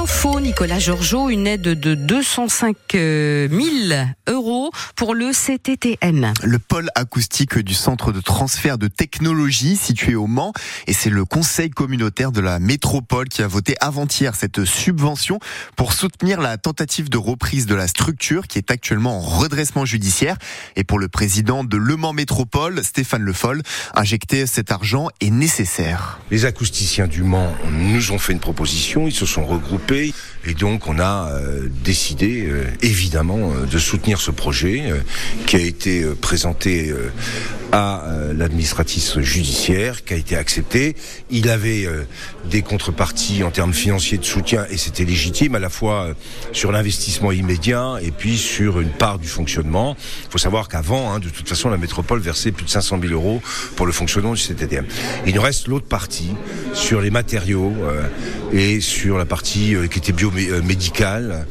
infos, Nicolas Georgeot, une aide de 205 000 euros pour le CTTM. Le pôle acoustique du centre de transfert de technologie situé au Mans. Et c'est le conseil communautaire de la métropole qui a voté avant-hier cette subvention pour soutenir la tentative de reprise de la structure qui est actuellement en redressement judiciaire. Et pour le président de Le Mans Métropole, Stéphane Le Foll, injecter cet argent est nécessaire. Les acousticiens du Mans nous ont fait une proposition, ils se sont regroupés et donc on a euh, décidé euh, évidemment euh, de soutenir ce projet qui a été présenté à l'administratif judiciaire, qui a été accepté. Il avait des contreparties en termes financiers de soutien et c'était légitime à la fois sur l'investissement immédiat et puis sur une part du fonctionnement. Il faut savoir qu'avant, hein, de toute façon, la métropole versait plus de 500 000 euros pour le fonctionnement du CTDM. Il nous reste l'autre partie sur les matériaux et sur la partie qui était bio euh.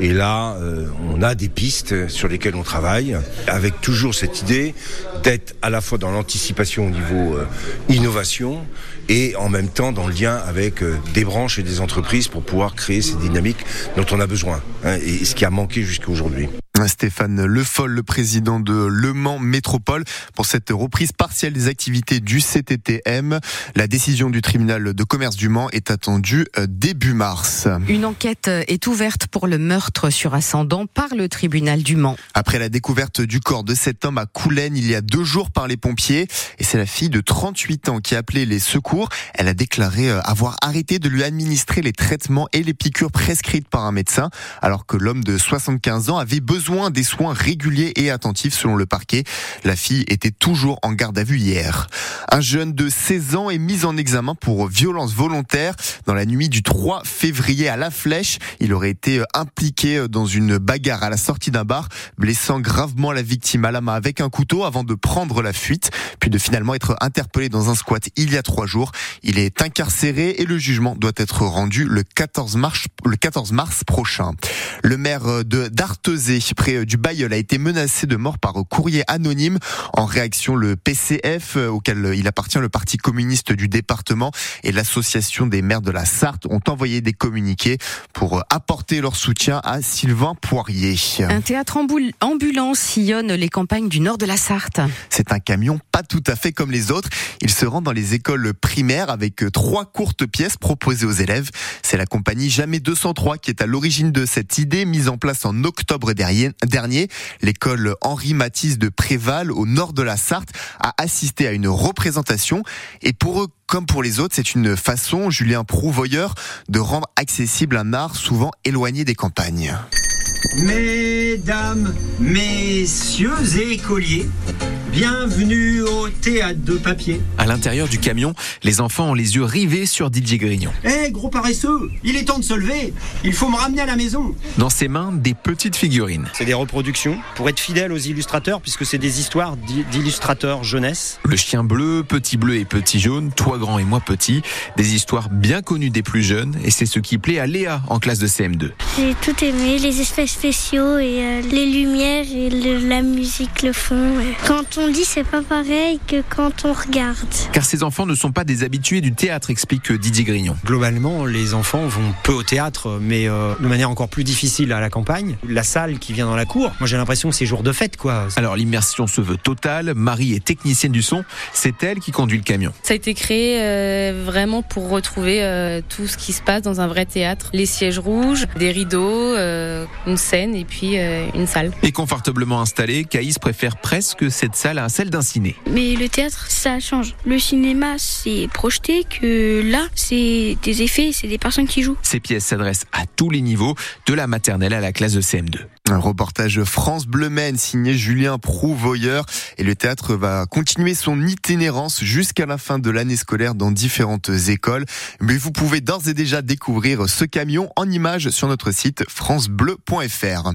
Et là, euh, on a des pistes sur lesquelles on travaille, avec toujours cette idée d'être à la fois dans l'anticipation au niveau euh, innovation et en même temps dans le lien avec des branches et des entreprises pour pouvoir créer ces dynamiques dont on a besoin hein, et ce qui a manqué jusqu'à aujourd'hui. Stéphane Le Foll, le président de Le Mans Métropole, pour cette reprise partielle des activités du CTTM. La décision du tribunal de commerce du Mans est attendue euh, début mars. Une enquête est ouverte pour le meurtre sur ascendant par le tribunal du Mans. Après la découverte du corps de cet homme à Coulennes il y a deux jours par les pompiers, et c'est la fille de 38 ans qui a appelé les secours. Elle a déclaré euh, avoir arrêté de lui administrer les traitements et les piqûres prescrites par un médecin, alors que l'homme de 75 ans avait besoin des soins réguliers et attentifs selon le parquet. La fille était toujours en garde à vue hier. Un jeune de 16 ans est mis en examen pour violence volontaire dans la nuit du 3 février à La Flèche. Il aurait été impliqué dans une bagarre à la sortie d'un bar, blessant gravement la victime à la main avec un couteau avant de prendre la fuite, puis de finalement être interpellé dans un squat il y a trois jours. Il est incarcéré et le jugement doit être rendu le 14 mars, le 14 mars prochain. Le maire de d'Artezé, près du Bayeul, a été menacé de mort par courrier anonyme. En réaction, le PCF, auquel il appartient, le Parti communiste du département et l'association des maires de la Sarthe ont envoyé des communiqués pour apporter leur soutien à Sylvain Poirier. Un théâtre ambulant sillonne les campagnes du nord de la Sarthe. C'est un camion pas tout à fait comme les autres. Il se rend dans les écoles primaires avec trois courtes pièces proposées aux élèves. C'est la compagnie Jamais 203 qui est à l'origine de cette idée mise en place en octobre dernier. L'école Henri Matisse de Préval, au nord de la Sarthe, a assisté à une représentation. Et pour eux, comme pour les autres, c'est une façon, Julien Prouvoyeur, de rendre accessible un art souvent éloigné des campagnes. Mesdames, messieurs et écoliers, bienvenue au théâtre de papier. À l'intérieur du camion, les enfants ont les yeux rivés sur Didier Grignon. Hé, gros paresseux, il est temps de se lever. Il faut me ramener à la maison. Dans ses mains, des petites figurines. C'est des reproductions pour être fidèle aux illustrateurs, puisque c'est des histoires d'illustrateurs jeunesse. Le chien bleu, petit bleu et petit jaune, toi grand et moi petit. Des histoires bien connues des plus jeunes, et c'est ce qui plaît à Léa en classe de CM2. J'ai tout aimé, les espèces spéciaux et euh, les lumières et la musique, le fond. Quand on dit, c'est pas pareil que quand on regarde. Car ces enfants ne sont pas des habitués du théâtre, explique Didier Grignon. Globalement, les enfants vont peu au théâtre, mais euh, de manière encore plus difficile à la campagne. La salle qui vient dans la cour, moi j'ai l'impression que c'est jour de fête, quoi. Alors l'immersion se veut totale. Marie est technicienne du son. C'est elle qui conduit le camion. Ça a été créé euh, vraiment pour retrouver tout ce qui se passe dans un vrai théâtre. Les sièges rouges, des rideaux, une scène et puis euh, une salle. Et confortablement installé, Caïs préfère presque cette salle à celle d'un ciné. Mais le théâtre, ça change. Le cinéma, c'est projeté, que là, c'est des effets, c'est des personnes qui jouent. Ces pièces s'adressent à tous les niveaux, de la maternelle à la classe de CM2. Un reportage France Bleu Maine signé Julien Prouvoyeur et le théâtre va continuer son itinérance jusqu'à la fin de l'année scolaire dans différentes écoles. Mais vous pouvez d'ores et déjà découvrir ce camion en images sur notre site francebleu.fr.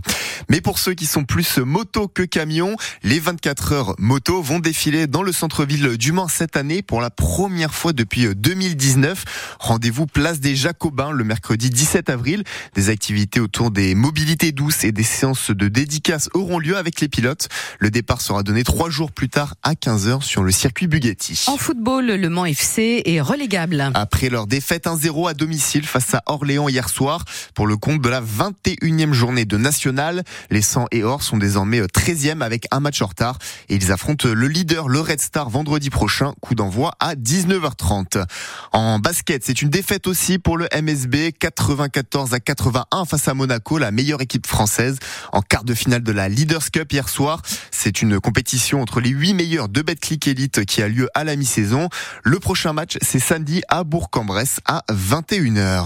Mais pour ceux qui sont plus moto que camion, les 24 heures moto vont défiler dans le centre-ville du Mans cette année pour la première fois depuis 2019. Rendez-vous place des Jacobins le mercredi 17 avril. Des activités autour des mobilités douces et des séances de dédicaces auront lieu avec les pilotes. Le départ sera donné trois jours plus tard à 15h sur le circuit Bugatti. En football, le Mans FC est relégable. Après leur défaite 1-0 à domicile face à Orléans hier soir, pour le compte de la 21e journée de National, les 100 et Or sont désormais 13e avec un match en retard et ils affrontent le leader, le Red Star, vendredi prochain, coup d'envoi à 19h30. En basket, c'est une défaite aussi pour le MSB, 94 à 81 face à Monaco, la meilleure équipe française, en quart de finale de la Leaders Cup hier soir. C'est une compétition entre les 8 meilleurs de Betclic Elite qui a lieu à la mi-saison. Le prochain match, c'est samedi à Bourg-en-Bresse à 21h.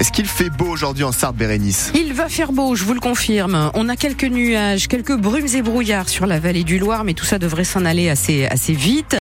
Est-ce qu'il fait beau aujourd'hui en Sarthe, Bérénice? Il va faire beau, je vous le confirme. On a quelques nuages, quelques brumes et brouillards sur la vallée du Loir, mais tout ça devrait s'en aller assez, assez vite.